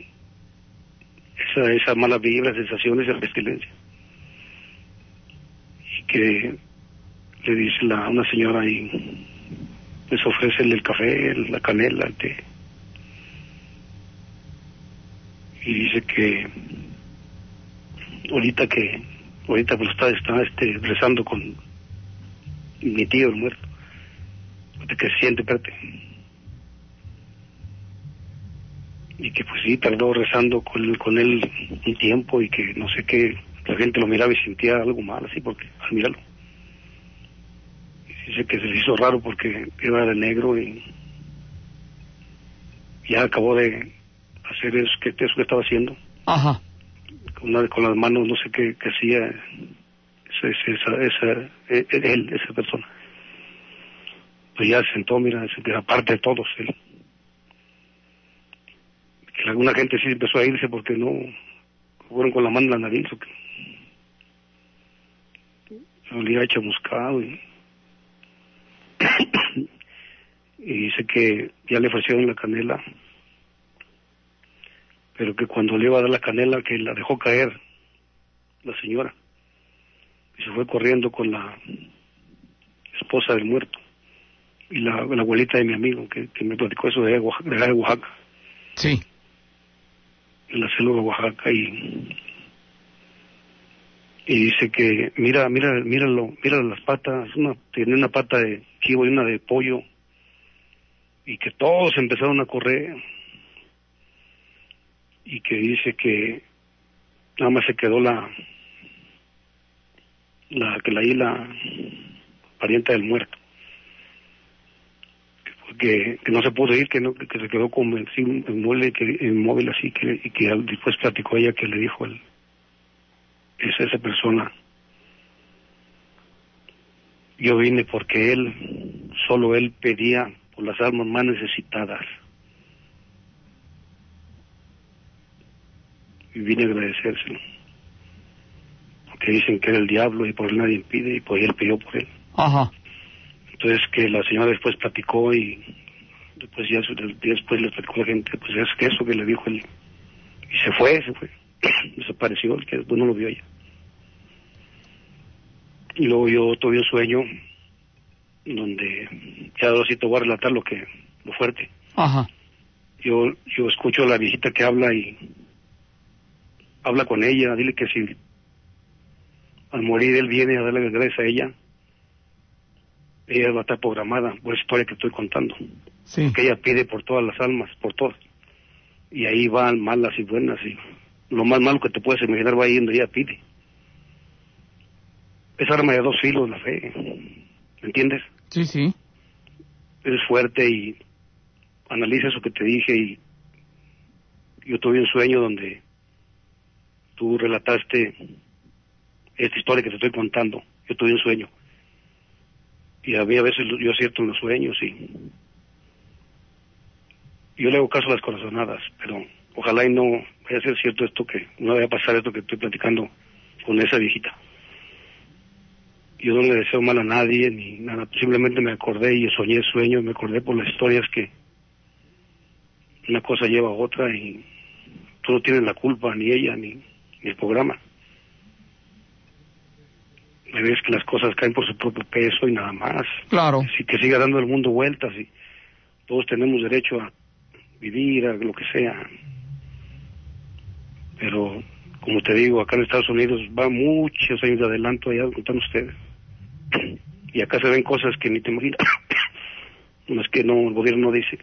esa esa mala vibra sensaciones esa pestilencia. Y que le dice la una señora ahí les ofrece el, café la canela el té. Y dice que ahorita que ahorita pues está está este rezando con mi tío el muerto. Que siente espérate. Y que pues sí tardó rezando con con él un tiempo y que no sé qué la gente lo miraba y sentía algo mal así porque al dice que se le hizo raro porque era de negro y ya acabó de hacer eso que, eso que estaba haciendo. Ajá. con, las manos no sé qué, qué hacía esa, esa, esa, e- él, esa persona. Pues ya se sentó mira aparte de todos él. Que alguna gente sí empezó a irse porque no fueron con la mano en la nariz o que olía chamuscado y y dice que ya le ofrecieron la canela pero que cuando le iba a dar la canela que la dejó caer la señora y se fue corriendo con la esposa del muerto y la, la abuelita de mi amigo que, que me platicó eso de Oaxaca, de allá de Oaxaca Sí. en la selva de Oaxaca y y dice que mira mira míralo mira las patas una tiene una pata de chivo y una de pollo y que todos empezaron a correr y que dice que nada más se quedó la la que la la pariente del muerto. Que, que no se pudo ir que no que, se quedó como inmóvil, que, inmóvil así que y que después platicó ella que le dijo el es esa persona. Yo vine porque él solo él pedía por las almas más necesitadas y vine a agradecérselo. Porque dicen que era el diablo y por él nadie pide y por él pidió por él. Ajá. Entonces que la señora después platicó y después ya después le platicó a la gente, pues es que eso que le dijo él. Y se fue, se fue. Desapareció, que después no lo vio ella. Y luego yo tuve un sueño donde, ya ahora sí te voy a relatar lo que, lo fuerte. Ajá. Yo, yo escucho a la viejita que habla y habla con ella, dile que si al morir él viene a darle gracias a ella, ella va a estar programada por esa historia que estoy contando. Sí. Que ella pide por todas las almas, por todas. Y ahí van malas y buenas y lo más malo que te puedes imaginar va yendo, ella pide. Es arma de dos filos la fe, ¿me entiendes? Sí, sí. Es fuerte y analiza eso que te dije y yo tuve un sueño donde tú relataste esta historia que te estoy contando. Yo tuve un sueño. Y a mí a veces yo acierto en los sueños y yo le hago caso a las corazonadas, pero ojalá y no vaya a ser cierto esto que no vaya a pasar esto que estoy platicando con esa viejita. Yo no le deseo mal a nadie ni nada, simplemente me acordé y soñé el sueño, me acordé por las historias que una cosa lleva a otra y tú no tienes la culpa, ni ella, ni, el programa. Me ves que las cosas caen por su propio peso y nada más. Claro. Así que siga dando el mundo vueltas y todos tenemos derecho a vivir, a lo que sea. Pero, como te digo, acá en Estados Unidos va muchos años de adelanto allá contan ustedes. Y acá se ven cosas que ni te imaginas. Unas que no, el gobierno no dice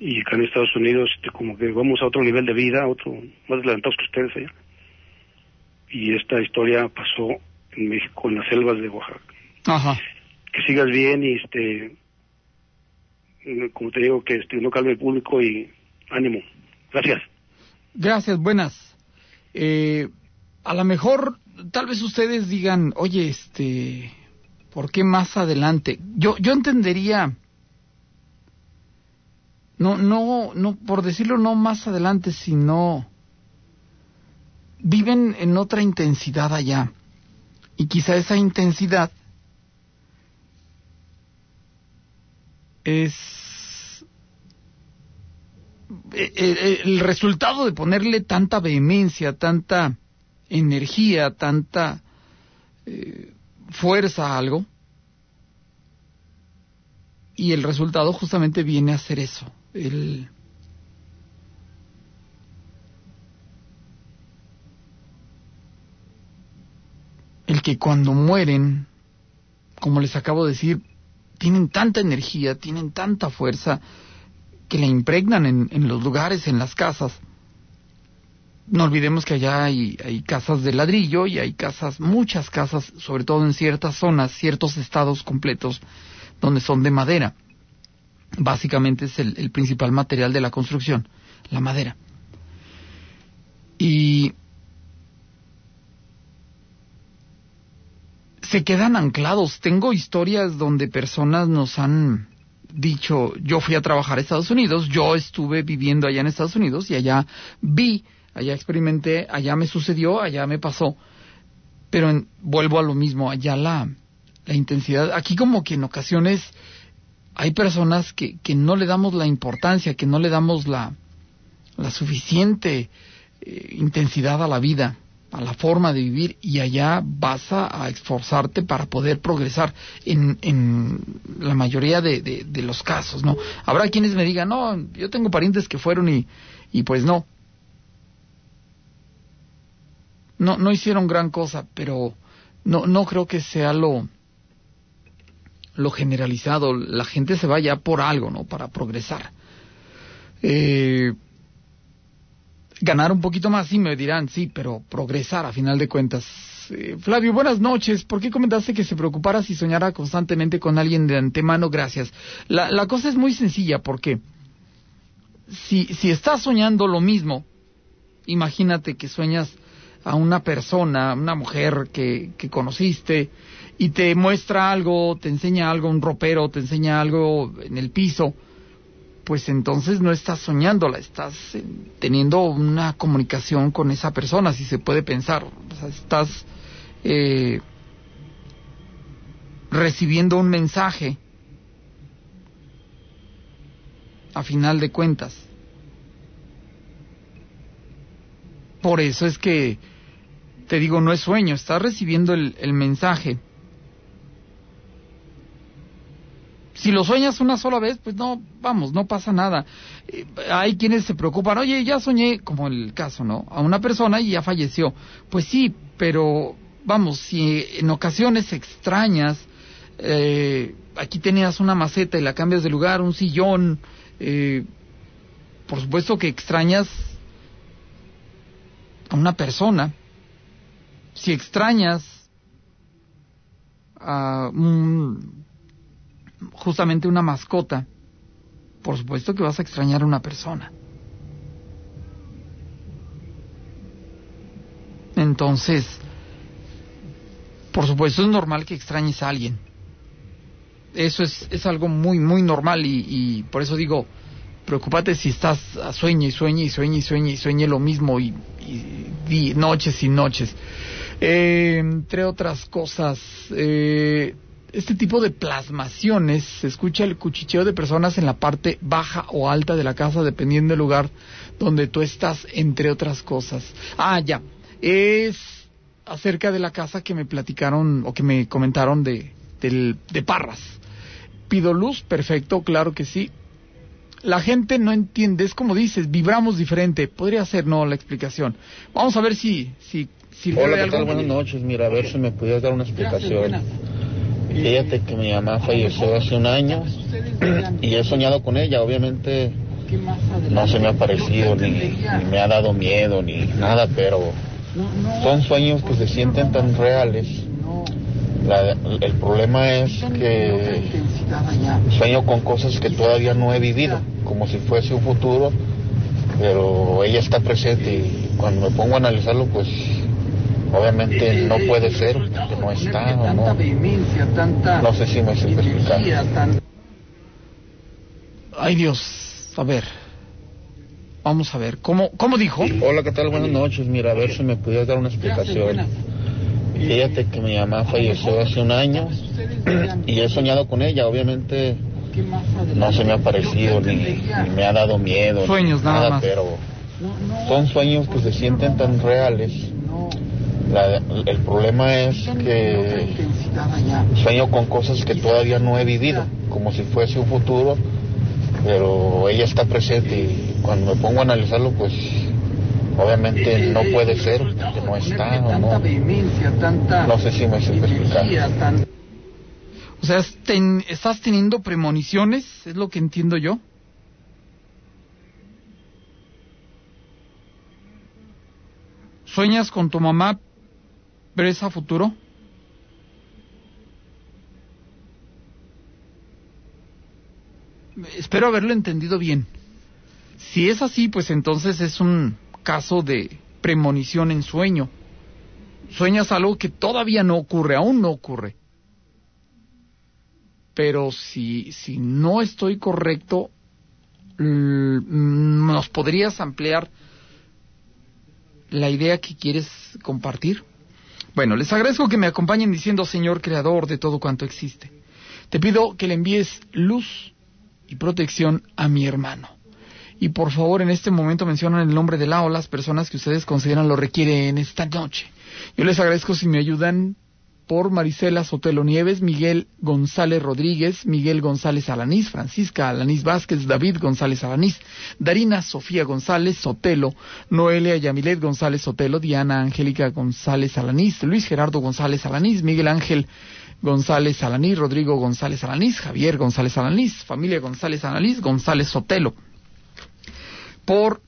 y acá en Estados Unidos este, como que vamos a otro nivel de vida, otro más adelantados que ustedes allá. Y esta historia pasó en México, en las selvas de Oaxaca. Ajá. Que sigas bien y este, como te digo, que este, no calme el público y ánimo. Gracias. Gracias, buenas. Eh, a lo mejor, tal vez ustedes digan, oye, este, ¿por qué más adelante? Yo, yo entendería no, no, no, por decirlo no más adelante, sino viven en otra intensidad allá. Y quizá esa intensidad es e, e, el resultado de ponerle tanta vehemencia, tanta energía, tanta eh, fuerza a algo. Y el resultado justamente viene a ser eso, el, el que cuando mueren, como les acabo de decir, tienen tanta energía, tienen tanta fuerza, que la impregnan en, en los lugares, en las casas. No olvidemos que allá hay, hay casas de ladrillo y hay casas, muchas casas, sobre todo en ciertas zonas, ciertos estados completos, donde son de madera básicamente es el, principal material de la construcción, la madera. Y se quedan anclados. Tengo historias donde personas nos han dicho, yo fui a trabajar a Estados Unidos, yo estuve viviendo allá en Estados Unidos y allá vi, allá experimenté, allá me sucedió, allá me pasó. Pero vuelvo a lo mismo, allá la, la intensidad, aquí como que en ocasiones hay personas que, que no le damos la importancia, que no le damos la, la suficiente eh, intensidad a la vida, a la forma de vivir, y allá vas a, esforzarte para poder progresar en, en la mayoría de, de, los casos, ¿no? Habrá quienes me digan, no, yo tengo parientes que fueron y, y pues no. No, no hicieron gran cosa, pero no, no creo que sea lo, lo generalizado, la gente se va ya por algo, ¿no? Para progresar. Eh, ganar un poquito más, sí me dirán, sí, pero progresar a final de cuentas. Eh, Flavio, buenas noches. ¿Por qué comentaste que se preocupara si soñara constantemente con alguien de antemano? Gracias. La, la cosa es muy sencilla, porque si, si estás soñando lo mismo, imagínate que sueñas a una persona, una mujer que, que conociste, y te muestra algo, te enseña algo, un ropero, te enseña algo en el piso, pues entonces no estás soñándola, estás eh, teniendo una comunicación con esa persona, si se puede pensar. O sea, estás eh, recibiendo un mensaje a final de cuentas. Por eso es que te digo, no es sueño, estás recibiendo el, mensaje. si lo sueñas una sola vez, pues no, vamos, no pasa nada. Eh, hay quienes se preocupan, oye, ya soñé, como el caso, ¿no? A una persona y ya falleció. Pues sí, pero vamos, si en ocasiones extrañas, eh, aquí tenías una maceta y la cambias de lugar, un sillón, eh, por supuesto que extrañas a una persona. Si extrañas a justamente una mascota, por supuesto que vas a extrañar a una persona. Entonces, por supuesto es normal que extrañes a alguien. Eso es, es algo muy, muy normal y, por eso digo, preocúpate si estás a sueño y sueña y sueña y sueña y sueñe lo mismo y, y, noches y noches. Eh, entre otras cosas, eh, este tipo de plasmaciones se escucha el cuchicheo de personas en la parte baja o alta de la casa, dependiendo del lugar donde tú estás, entre otras cosas. Ah, ya. Es acerca de la casa que me platicaron o que me comentaron de, de Parras. Pido luz, perfecto, claro que sí. La gente no entiende, es como dices, vibramos diferente. Podría ser, no, la explicación. Vamos a ver si... si, Hola, ¿qué tal? Buenas noches. Mira, a ver si me pudieras dar una explicación. Fíjate que mi mamá falleció hace un año y he soñado con ella, obviamente no se me ha parecido ni, me ha dado miedo ni nada, pero son sueños que se sienten tan reales. el problema es que sueño con cosas que todavía no he vivido, como si fuese un futuro, pero ella está presente y cuando me pongo a analizarlo, pues obviamente no puede ser porque no está o no. No sé si me sé explicar. Ay Dios, a ver. Vamos a ver, ¿cómo, cómo dijo? Hola, ¿qué tal? Buenas noches. Mira, a ver si me pudieras dar una explicación. Fíjate que mi mamá falleció hace un año y he soñado con ella, obviamente no se me ha parecido ni, me ha dado miedo. Sueños nada, más. pero son sueños que se sienten tan reales el problema es que sueño con cosas que todavía no he vivido, como si fuese un futuro, pero ella está presente y cuando me pongo a analizarlo, pues obviamente no puede ser, que no está o no. No sé si me sé explicar. O sea, ¿estás teniendo premoniciones? ¿Es lo que entiendo yo? ¿Sueñas con tu mamá ves a futuro? Espero haberlo entendido bien. Si es así, pues entonces es un caso de premonición en sueño. Sueñas algo que todavía no ocurre, aún no ocurre. Pero si, si no estoy correcto, ¿nos podrías ampliar la idea que quieres compartir? Bueno, les agradezco que me acompañen diciendo Señor Creador de todo cuanto existe. Te pido que le envíes luz y protección a mi hermano. Y por favor, en este momento mencionan el nombre de la o las personas que ustedes consideran lo requieren esta noche. Yo les agradezco si me ayudan por Marisela Sotelo Nieves, Miguel González Rodríguez, Miguel González Alanís, Francisca Alanís Vázquez, David González Alanís, Darina Sofía González Sotelo, Noelia Yamilet González Sotelo, Diana Angélica González Alanís, Luis Gerardo González Alanís, Miguel Ángel González Alanís, Rodrigo González Alanís, Javier González Alanís, familia González Alanís, González Sotelo. Por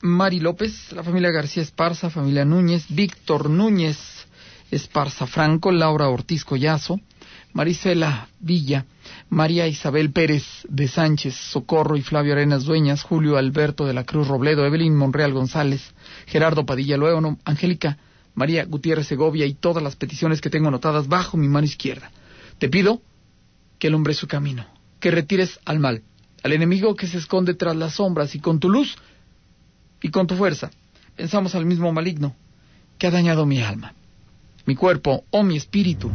Mari López, la familia García Esparza, familia Núñez, Víctor Núñez Esparza Franco, Laura Ortiz Collazo, Marisela Villa, María Isabel Pérez de Sánchez, Socorro y Flavio Arenas Dueñas, Julio Alberto de la Cruz Robledo, Evelyn Monreal González, Gerardo Padilla Luego, Angélica María Gutiérrez Segovia y todas las peticiones que tengo anotadas bajo mi mano izquierda. Te pido que alumbre su camino, que retires al mal, al enemigo que se esconde tras las sombras y con tu luz y con tu fuerza pensamos al mismo maligno que ha dañado mi alma, mi cuerpo o mi espíritu.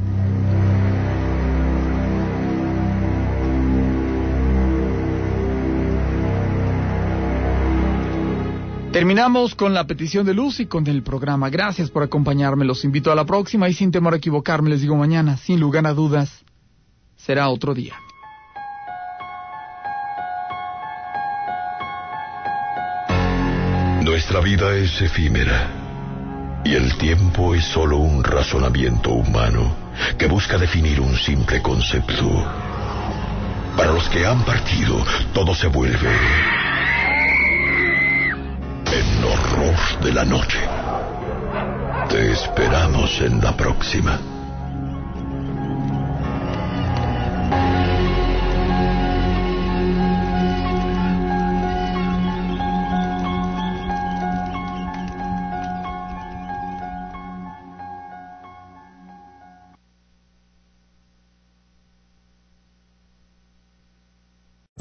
Terminamos con la petición de luz y con el programa. Gracias por acompañarme. Los invito a la próxima y sin temor a equivocarme les digo mañana, sin lugar a dudas, será otro día. Nuestra vida es efímera y el tiempo es solo un razonamiento humano que busca definir un simple concepto. Para los que han partido, todo se vuelve en horror de la noche. Te esperamos en la próxima.